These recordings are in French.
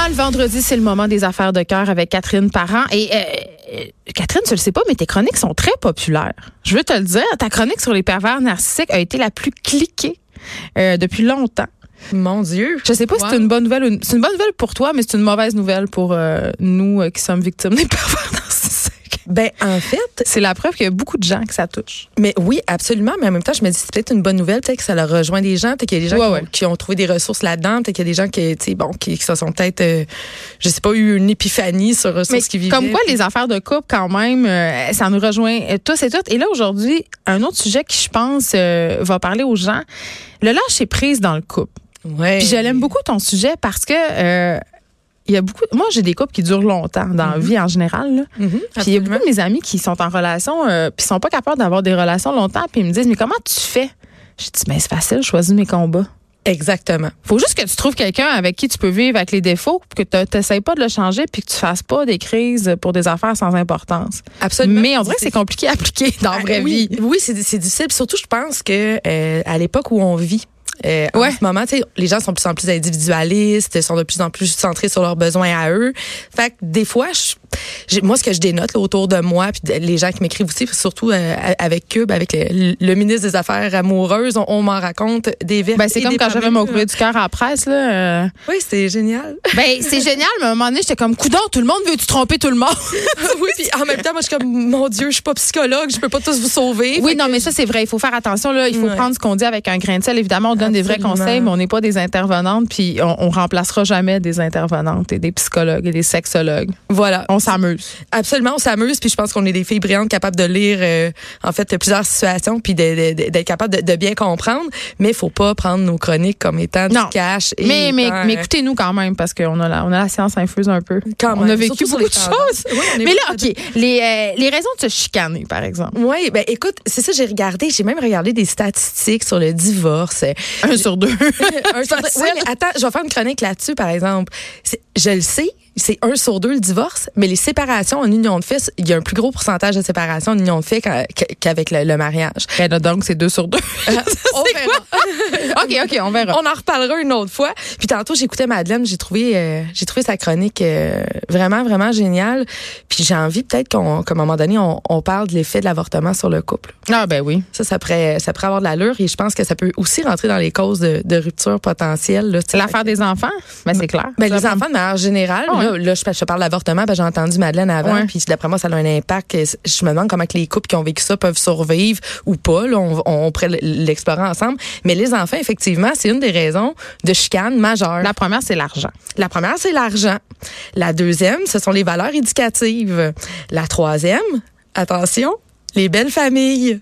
Ah, le vendredi, c'est le moment des affaires de cœur avec Catherine Parent. Et euh, Catherine, tu le sais pas, mais tes chroniques sont très populaires. Je veux te le dire, ta chronique sur les pervers narcissiques a été la plus cliquée euh, depuis longtemps. Mon Dieu. Je sais pas si c'est une bonne nouvelle c'est une bonne nouvelle pour toi, mais c'est une mauvaise nouvelle pour euh, nous euh, qui sommes victimes des pervers narcissiques. Ben, en fait, C'est la preuve qu'il y a beaucoup de gens que ça touche. mais oui, absolument. Mais en même temps, je me dis, c'est peut-être une bonne nouvelle, peut-être que ça leur rejoint des gens, peut-être qu'il y a des gens Ouais, qui, ouais. Ont, qui ont trouvé des ressources là-dedans, peut-être qu'il y a des gens qui, tu sais, bon, qui, qui se sont peut-être, euh, je sais pas, eu une épiphanie sur, sur Mais ce qu'ils vivaient. comme quoi, les affaires de couple, quand même, euh, ça nous rejoint euh, tous et toutes. Et là, aujourd'hui, un autre sujet qui, je pense, euh, va parler aux gens. Le lâcher prise dans le couple. Ouais. Puis je l'aime beaucoup ton sujet parce que euh, il y a beaucoup. Moi, j'ai des couples qui durent longtemps dans la vie en général. Là. Mhm, Puis il y a beaucoup de mes amis qui sont en relation, euh, puis sont pas capables d'avoir des relations longtemps, puis ils me disent mais comment tu fais? Je dis mais c'est facile, je choisis mes combats. Exactement. Faut juste que tu trouves quelqu'un avec qui tu peux vivre avec les défauts, que tu n'essayes pas de le changer, puis que tu fasses pas des crises pour des affaires sans importance. Absolument. Mais on dirait que c'est compliqué à appliquer dans la Ah, vraie oui, vie. Oui, c'est difficile. Surtout, je pense que euh, à l'époque où on vit, euh, Ouais. en ce moment, les gens sont de plus en plus individualistes, sont de plus en plus centrés sur leurs besoins à eux. Fait que des fois, je- moi, ce que je dénote là, autour de moi, puis les gens qui m'écrivent aussi, surtout euh, avec Cube, avec le, le ministre des Affaires amoureuses, on, on m'en raconte des vertes. Ben, c'est comme quand j'avais mon courrier du cœur à la presse. Là, euh, Oui, c'est génial. Ben, c'est génial, mais à un moment donné, j'étais comme, coudon, tout le monde veut-tu tromper tout le monde? oui, puis en même temps, moi, je suis comme, mon Dieu, je suis pas psychologue, je peux pas tous vous sauver. oui, non, mais ça, c'est vrai. Il faut faire attention, là. Il faut Ouais. prendre ce qu'on dit avec un grain de sel. Évidemment, on donne des vrais Absolument. conseils, mais on n'est pas des intervenantes, puis on, on remplacera jamais des intervenantes et des psychologues et des sexologues. Voilà. On s'amuse. Absolument, on s'amuse, puis je pense qu'on est des filles brillantes capables de lire, euh, en fait, plusieurs situations, puis d'être capable de, de bien comprendre. Mais il faut pas prendre nos chroniques comme étant Non. du cash. et Mais, mais, mais euh, écoutez-nous quand même, parce qu'on a la, on a la science infuse un peu. quand on même, a vécu surtout beaucoup de choses. Oui, Mais là, OK, les, euh, les raisons de se chicaner, par exemple. Oui, ben écoute, c'est ça j'ai regardé, j'ai même regardé des statistiques sur le divorce. Un sur deux. un sur deux. Oui, mais attends, je vais faire une chronique là-dessus par exemple. Je le sais, c'est un sur deux le divorce, mais les séparations en union de fait, il y a un plus gros pourcentage de séparations en union de fait qu'a- qu'avec le, le mariage. Ben là, donc, c'est deux sur deux. On verra. OK, OK, on verra. On en reparlera une autre fois. Puis tantôt, j'écoutais Madeleine, j'ai trouvé, euh, j'ai trouvé sa chronique euh, vraiment, vraiment géniale. Puis j'ai envie peut-être qu'on, qu'à un moment donné, on, on parle de l'effet de l'avortement sur le couple. Ah, ben oui. Ça, ça pourrait, ça pourrait avoir de l'allure et je pense que ça peut aussi rentrer dans les causes de, de rupture potentielle. l'affaire des enfants? Ben, c'est clair. Ben, les enfants, de manière générale, Ah. Là, là, je, je parle d'avortement, ben, j'ai entendu Madeleine avant, Ouais. puis d'après moi, ça a un impact. Je me demande comment que les couples qui ont vécu ça peuvent survivre ou pas. Là, on, on pourrait l'explorer ensemble. Mais les enfants, effectivement, c'est une des raisons de chicane majeure. La première, c'est l'argent. La première, c'est l'argent. La deuxième, ce sont les valeurs éducatives. La troisième, attention, les belles familles.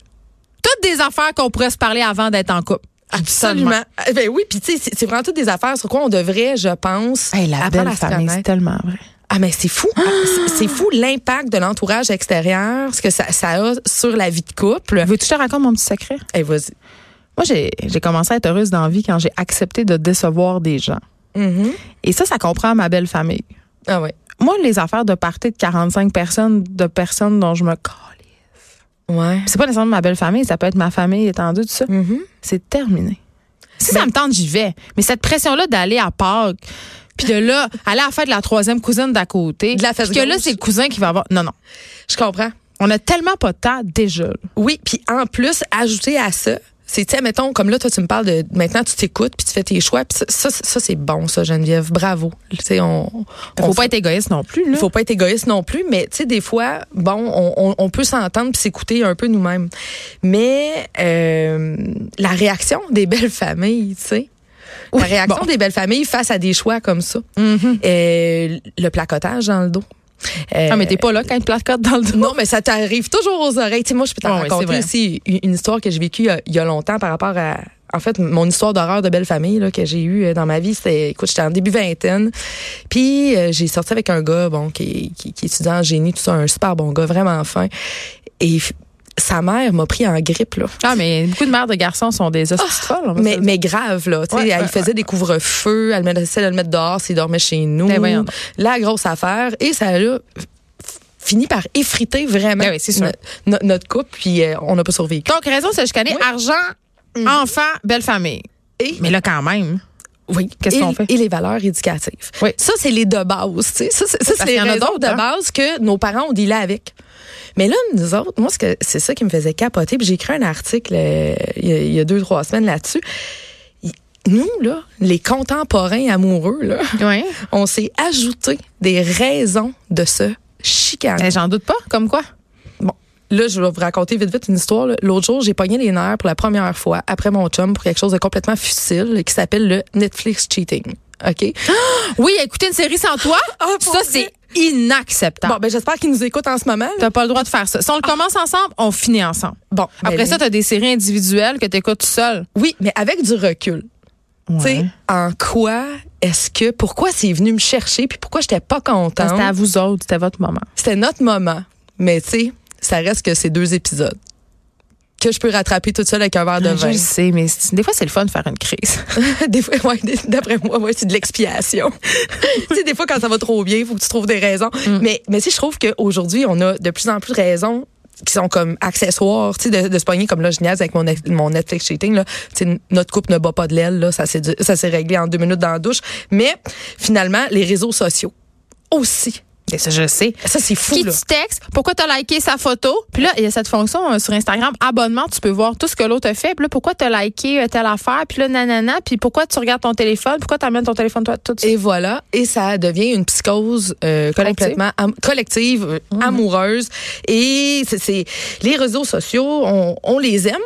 Toutes des affaires qu'on pourrait se parler avant d'être en couple. Absolument. Eh Ben oui, puis tu sais, c'est- vraiment toutes des affaires sur quoi on devrait, je pense, Hey, la apprendre belle à se famille, c'est connaître. tellement vrai. Ah, mais c'est fou. C'est- C'est fou l'impact de l'entourage extérieur, ce que ça, ça a sur la vie de couple. Veux-tu que je te raconte mon petit secret? Eh, vas-y. Moi, j'ai j'ai commencé à être heureuse dans la vie quand j'ai accepté de décevoir des gens. Mhm. Et ça, ça comprend ma belle famille. Ah ouais. Moi, les affaires de party de 45 personnes, de personnes dont je me calais. Ouais. C'est pas nécessairement ma belle famille, ça peut être ma famille étendue, tout ça. Mhm. C'est terminé. Si ça me tente, j'y vais. Mais cette pression-là d'aller à Pâques, puis de là, aller à la fête de la troisième cousine d'à côté, De la fête puis que là, c'est le cousin qui va avoir... Non, non. Je comprends. On a tellement pas de temps déjà. Oui, puis en plus, ajouter à ça, c'est, tu sais, mettons, comme là, toi, tu me parles de, maintenant, tu t'écoutes, puis tu fais tes choix, puis ça, ça, ça, c'est bon, ça, Geneviève. Bravo. Tu sais, on, Faut on pas être égoïste non plus. Là. Faut pas être égoïste non plus, mais tu sais, des fois, bon, on, on, on peut s'entendre puis s'écouter un peu nous-mêmes. Mais euh, la réaction des belles familles, tu sais. Oui, la réaction bon. des belles familles face à des choix comme ça. Mhm. Euh, le placotage dans le dos. Euh, Ah, mais t'es pas là quand il te placote dans le dos? non, mais ça t'arrive toujours aux oreilles. Tu sais, moi, je peux t'en raconter vrai. aussi une une histoire que j'ai vécue il y a- longtemps par rapport à. En fait, mon histoire d'horreur de belle famille là, que j'ai eue euh, dans ma vie, c'était, écoute, j'étais en début vingtaine. Puis euh, j'ai sorti avec un gars, bon, qui, qui, qui est étudiant en génie, tout ça, un super bon gars, vraiment fin. Et sa mère m'a pris en grippe, là. Ah, mais beaucoup de mères de garçons sont des hosties va se Mais, grave, là. Tu sais, Ouais, elle ouais, faisait des couvre-feux, elle me essayait de le mettre dehors s'il dormait chez nous. Ben. La grosse affaire. Et ça a fini par effriter vraiment Ben oui, c'est sûr. no- no- notre couple, puis euh, on n'a pas survécu. Donc, raison, c'est chicaner. Oui. Argent, enfant, belle famille. Et Mais là, quand même. Oui. Qu'est-ce Et- qu'on fait? Et les valeurs éducatives. Oui. Ça, c'est les de base. tu sais. Ça, c'est ça, c'est les raisons de hein? base que nos parents ont dealé avec. Mais là, nous autres, moi, ce que- c'est ça qui me faisait capoter. Puis j'ai écrit un article euh, il y, a, il y a deux, trois semaines là-dessus. Nous, là, les contemporains amoureux, là, Oui. on s'est ajouté des raisons de se chicaner. Ben, J'en doute pas. Comme quoi? Là, je vais vous raconter vite, vite une histoire. L'autre jour, j'ai pogné les nerfs pour la première fois après mon chum pour quelque chose de complètement futile qui s'appelle le Netflix cheating. OK? Oui, écouter une série sans toi, Ah, ça, c'est inacceptable. Bon, ben j'espère qu'ils nous écoutent en ce moment. T'as pas le droit de faire ça. Si on le commence ensemble, on finit ensemble. Bon, Après ben, ça, t'as des séries individuelles que t'écoutes tout seul. oui, mais avec du recul. Tu sais, en quoi est-ce que, pourquoi c'est venu me chercher, puis pourquoi j'étais pas C'était à contente? vous autres, c'était votre moment. C'était notre moment. Mais tu sais, ça reste que c'est deux épisodes que je peux rattraper toute seule avec un verre de Je vin. le sais, mais des fois, c'est le fun de faire une crise. des fois, ouais, d'après moi, ouais, c'est de l'expiation. tu sais, des fois, quand ça va trop bien, il faut que tu trouves des raisons. Mm. Mais, mais si je trouve qu'aujourd'hui, on a de plus en plus de raisons qui sont comme accessoires, tu sais, de, de se pogner comme là, je niaise avec mon, mon Netflix cheating, là. Tu sais, notre couple ne bat pas de l'aile, là. Ça s'est réglé en deux minutes dans la douche. Mais, finalement, les réseaux sociaux aussi. Et ça, je sais. Ça, c'est fou, Qui là. tu textes, pourquoi tu as liké sa photo? Puis là, il y a cette fonction euh, sur Instagram, abonnement, tu peux voir tout ce que l'autre a fait. Puis là, pourquoi tu as liké euh, telle affaire? Puis là, nanana. Puis pourquoi tu regardes ton téléphone? Pourquoi tu amènes ton téléphone toi tout de suite? Et voilà, et ça devient une psychose euh, Collective. complètement am- collective, euh, amoureuse. Et c'est- c'est les réseaux sociaux, on, on les aime.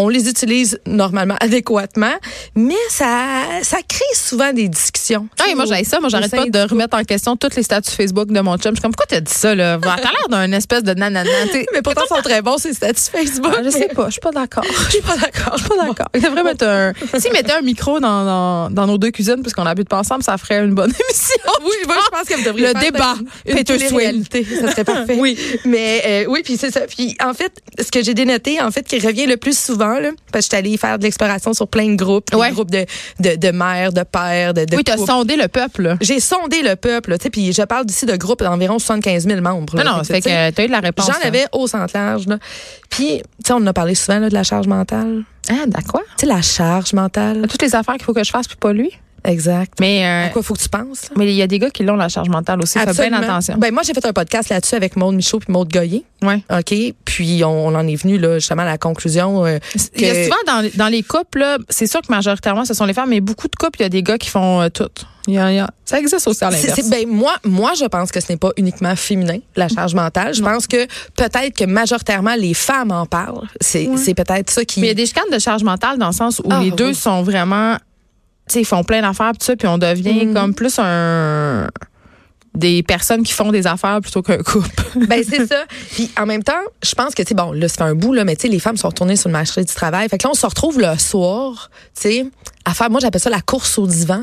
On les utilise normalement adéquatement, mais ça, ça crée souvent des discussions. Ah, et moi, j'aille ça. Moi, j'arrête pas de remettre en question tous les statuts Facebook de mon chum. Je suis comme, pourquoi t'as dit ça, là? T'as l'air d'un espèce de nanana. Mais pourtant, ils sont très bons, ces statuts Facebook. ah, je sais pas, je suis pas d'accord. Je suis pas d'accord. Je suis pas d'accord. Il devrait mettre un. S'il mettait un micro dans, dans, dans nos deux cuisines, puisqu'on habite pas ensemble, ça ferait une bonne émission. Oui, moi, je pense que vous devriez Le débat, une télé-réalité. Ça serait parfait. Oui. Mais euh, oui, puis c'est ça. Puis en fait, ce que j'ai dénoté, en fait, qui revient le plus souvent, là, parce que je suis allée faire de l'exploration sur plein de groupes, des Ouais. groupes de, de, de mères, de pères, de, de Oui, t'as sondé le peuple. J'ai sondé le peuple, tu sais, puis je parle d'ici de groupes d'environ 75 000 membres. là. Non, non, Fait que t'as eu de la réponse. J'en là. avais au centre large. Là. Puis, tu sais, on en a parlé souvent là, de la charge mentale. Ah, d'accord. Tu sais, la charge mentale. Toutes les affaires qu'il faut que je fasse, puis pas lui? Exact. Mais euh, À quoi faut que tu penses? là? mais il y a des gars qui l'ont, la charge mentale aussi. Fais bien attention. Ben, moi, j'ai fait un podcast là-dessus avec Maude Michaud puis Maude Goyer. Ouais. OK? Puis, on, on en est venu, là, justement, à la conclusion. euh, Il y a que- souvent dans, dans les couples, là, c'est sûr que majoritairement ce sont les femmes, mais beaucoup de couples, il y a des gars qui font euh, tout. Il y a- il y a- ça existe aussi à l'inverse. ben, moi, moi, je pense que ce n'est pas uniquement féminin, la charge mentale. Je pense que peut-être que majoritairement, les femmes en parlent. C'est peut-être ça qui. Mais il y a des chicanes de charge mentale dans le sens où Ah, les deux oui. sont vraiment, ils font plein d'affaires puis tout ça, puis on devient Mhm. comme plus un des personnes qui font des affaires plutôt qu'un couple. Ben c'est ça. Puis en même temps, je pense que tu bon, là fait un bout là, mais tu sais les femmes sont retournées sur le marché du travail. Fait que là on se retrouve le soir, tu sais, à faire moi j'appelle ça la course au divan.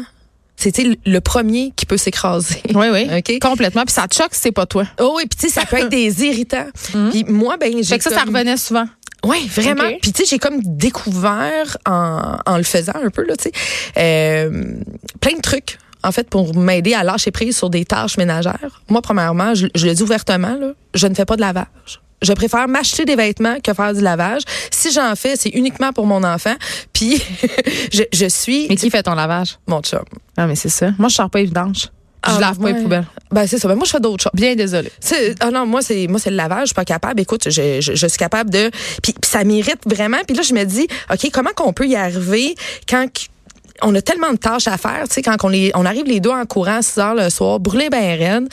C'est sais, le premier qui peut s'écraser. oui, oui. OK? Complètement. Puis ça te choque si c'est pas toi. Oh oui, puis tu sais ça peut être des irritants. Puis moi ben j'ai Mhm. Fait que ça, ça revenait souvent. Oui, vraiment. Ok. Puis tu sais, j'ai comme découvert en, en le faisant un peu là, tu sais, euh, plein de trucs. En fait, pour m'aider à lâcher prise sur des tâches ménagères. Moi, premièrement, je, je le dis ouvertement, là, je ne fais pas de lavage. Je préfère m'acheter des vêtements que faire du lavage. Si j'en fais, c'est uniquement pour mon enfant. Puis, je, je suis Mais qui fait ton lavage? mon chum. Ah, mais c'est ça. Moi, je sors pas évidence. Je Ah, lave pas ouais. les poubelles. Ben c'est ça. Ben, moi, je fais d'autres choses. Bien désolée. Ah non, moi c'est moi c'est le lavage, je suis pas capable. Écoute, je, je, je suis capable de puis, puis ça m'irrite vraiment. Puis là je me dis OK, comment qu'on peut y arriver quand qu- on a tellement de tâches à faire, tu sais quand on les on arrive les deux en courant à 6 heures le soir, brûlés ben raide,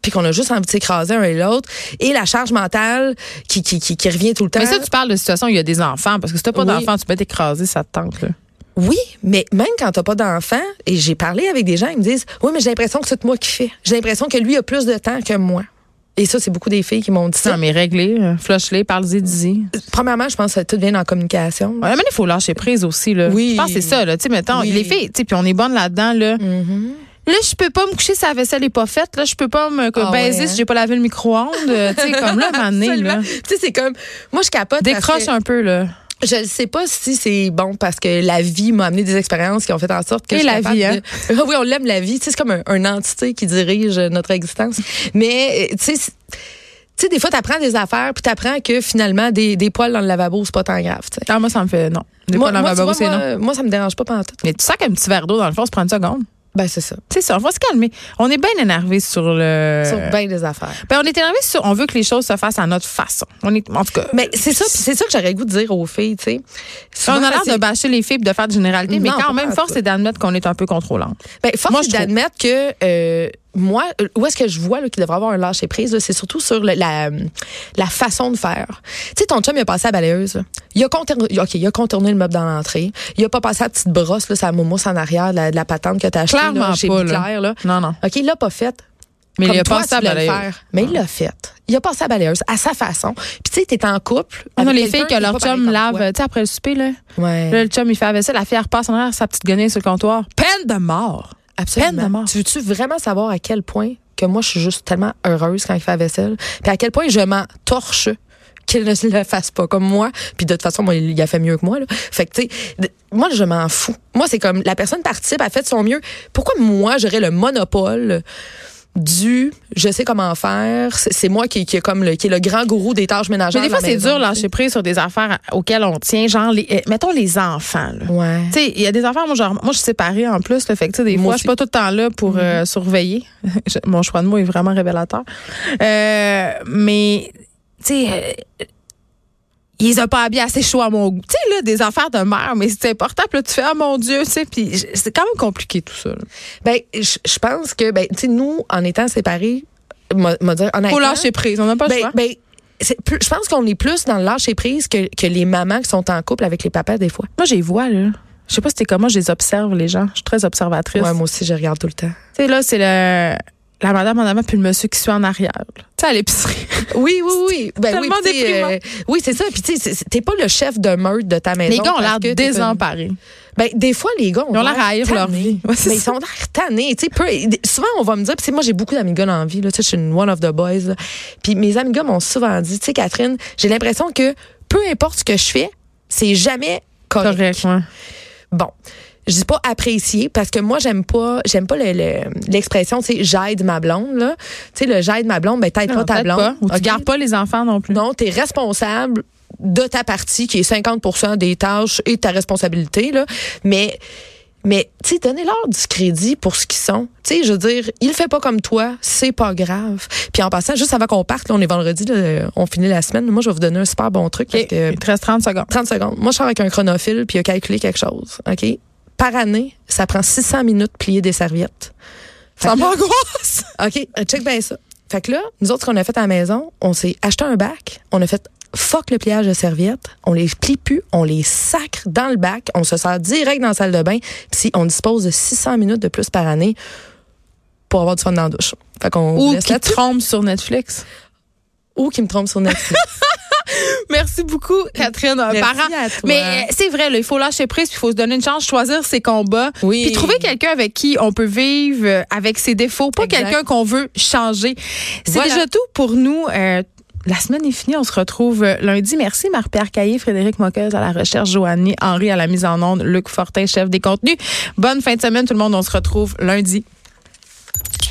puis qu'on a juste envie de s'écraser un et l'autre et la charge mentale qui qui, qui, qui revient tout le temps. Mais ça, tu parles de situation où il y a des enfants. Parce que si t'as pas Oui. d'enfants, tu peux t'écraser, ça te tente. Là. Oui, mais même quand t'as pas d'enfant, et j'ai parlé avec des gens, ils me disent Oui, mais j'ai l'impression que c'est moi qui fais. J'ai l'impression que lui a plus de temps que moi. Et ça, c'est beaucoup des filles qui m'ont dit ça. Non, mais réglé, euh, flush-les, parle-y, dis Premièrement, je pense que tout vient en communication. Ouais, mais il faut lâcher prise aussi. Là. Oui. Je pense que c'est ça. Là. Tu sais, mettons, Oui. les filles, tu sais, puis on est bonne là-dedans. Là. Là, je peux pas me coucher si la vaisselle est pas faite. Là, je peux pas me Ah baiser ouais, hein? si j'ai pas lavé le micro-ondes. Euh, tu sais, comme là, Absolument. là. Tu sais, c'est comme. Moi, je capote. parce Décroche que un peu, là. Je ne sais pas si c'est bon parce que la vie m'a amené des expériences qui ont fait en sorte que Et je la vie, hein? de- oui, on l'aime la vie. Tu sais, c'est comme un, entité qui dirige notre existence. Mais, euh, tu sais, Tu sais, des fois, t'apprends des affaires, puis t'apprends que finalement, des, des poils dans le lavabo, c'est pas tant grave. tu sais. Ah, moi, ça me fait non. Des Moi, fois, dans le lavabo, c'est non. moi, ça me dérange pas pendant tout. Mais tu sens qu'un petit verre d'eau dans le fond, ça prend une seconde. Ben, c'est ça. C'est ça, on va se calmer. On est bien énervé sur le. Sur bien des affaires. Ben, on est énervé sur. On veut que les choses se fassent à notre façon. On est, en tout cas. Mais c'est ça, c'est ça que j'aurais le goût de dire aux filles, tu sais. on a l'air de bâcher les filles, de faire de généralité, mais quand même, force est d'admettre qu'on est un peu contrôlant. Ben, force est d'admettre que euh, moi, euh, où est-ce que je vois là, qu'il devrait avoir un lâcher prise, c'est surtout sur le- la, la façon de faire. Tu sais, ton chum, il a passé à la balayeuse. là. Il a contourné, ok, il a contourné le meuble dans l'entrée. Il a pas passé la petite brosse, là, sa mousse en arrière, de la, la patente que t'as achetée Clairement là, chez pas, là. Claire, là. Non, non. OK, il l'a pas fait. Mais Comme il a toi, passé à balayeuse. faire. Mais il l'a fait. Il a passé à la balayeuse à sa façon. Puis tu sais, t'es en couple. On a avec les filles que leur chum lave, tu sais, après le souper, là. Ouais. Là, le chum, il fait la vaisselle, la fille, elle repasse en arrière sa petite guenille sur le comptoir. Peine de mort. Absolument. Peine de mort. Tu veux-tu vraiment savoir à quel point que moi, je suis juste tellement heureuse quand il fait la vaisselle? Puis à quel point je m'en torche qu'il ne le fasse pas comme moi? Puis de toute façon, moi, il a fait mieux que moi. Là. Fait que, tu sais, moi, je m'en fous. Moi, c'est comme la personne participe, a fait de son mieux. Pourquoi moi, j'aurais le monopole du je sais comment faire? C'est moi qui, qui, est comme le, qui est le grand gourou des tâches ménagères. Mais des de fois, c'est dur lâcher prise sur des affaires auxquelles on tient, genre, les, euh, mettons les enfants, là. Ouais. Tu sais, il y a des affaires, moi, genre, moi, je suis séparée en plus, là, fait que, tu sais, des Moi fois, je suis pas tout le temps là pour euh, surveiller. Mon choix de mots est vraiment révélateur. Euh, mais, tu sais, euh, ils ont pas habillés assez chaud à mon goût. Tu sais, là, des affaires de mère, mais c'est important. Puis là, tu fais, ah, mon Dieu, tu sais, puis c'est quand même compliqué, tout ça. là. Ben, je pense que, ben, tu sais, nous, en étant séparés, m'a dire honnêtement. Faut lâcher prise, on n'a pas le Ben, choix. ben, plus- je pense qu'on est plus dans le lâcher prise que, que les mamans qui sont en couple avec les papas des fois. Moi, je les vois, là. Je sais pas si c'était comment, je les observe, les gens. Je suis très observatrice. Ouais, moi aussi, je regarde tout le temps. Tu sais, là, c'est le, la madame en avant puis le monsieur qui suit en arrière. Tu sais, à l'épicerie. Oui, oui, oui. Ben, oui, Tellement sais, déprimant. euh, oui, c'est ça. Puis, tu sais, t'es pas le chef de meute de ta maison. Les gars ont l'air désemparés. Ben, des fois, les gars ont Ils ont l'air à leur vie. Ouais, mais ils ça. sont l'air tannés. Peu- souvent, on va me dire, moi, j'ai beaucoup d'amis gars dans la vie. Là, je suis une one of the boys. là. Puis mes amis gars m'ont souvent dit, tu sais, Catherine, j'ai l'impression que peu importe ce que je fais, c'est jamais correct. Correct, ouais. Bon. Je dis pas apprécier parce que moi j'aime pas j'aime pas le- le- l'expression tu sais j'aide ma blonde là tu sais le j'aide ma blonde ben t'aides pas ta blonde pas. Ou tu gardes pas les enfants non plus. non t'es responsable de ta partie qui est 50% des tâches et de ta responsabilité là mais mais tu sais donnez-leur du crédit pour ce qu'ils sont tu sais je veux dire il fait pas comme toi c'est pas grave puis en passant juste avant qu'on parte là, on est vendredi là, on finit la semaine moi je vais vous donner un super bon truc parce que Il te reste 30 secondes. 30 secondes. Moi, je sors avec un chronophile puis il a calculé quelque chose. OK? Par année, ça prend 600 minutes de plier des serviettes. Ça m'angoisse. OK, euh, check bien ça. Fait que là, nous autres, ce qu'on a fait à la maison, on s'est acheté un bac, on a fait fuck le pliage de serviettes, on les plie plus, on les sacre dans le bac, on se sert direct dans la salle de bain, puis si on dispose de 600 minutes de plus par année pour avoir du fun dans la douche. Fait qu'on Ou qui trompe sur Netflix. Ou qui me trompe sur Netflix. Merci beaucoup, Catherine. Merci parent. à toi. Mais euh, c'est vrai, là, il faut lâcher prise, puis il faut se donner une chance, choisir ses combats, Oui. puis trouver quelqu'un avec qui on peut vivre euh, avec ses défauts, pas quelqu'un qu'on veut changer. C'est Voilà. déjà tout pour nous. Euh, la semaine est finie, on se retrouve lundi. Merci Marie-Pierre Caillé, Frédéric Moqueuse à la recherche, Joanny Henri à la mise en onde, Luc Fortin, chef des contenus. Bonne fin de semaine tout le monde, on se retrouve lundi.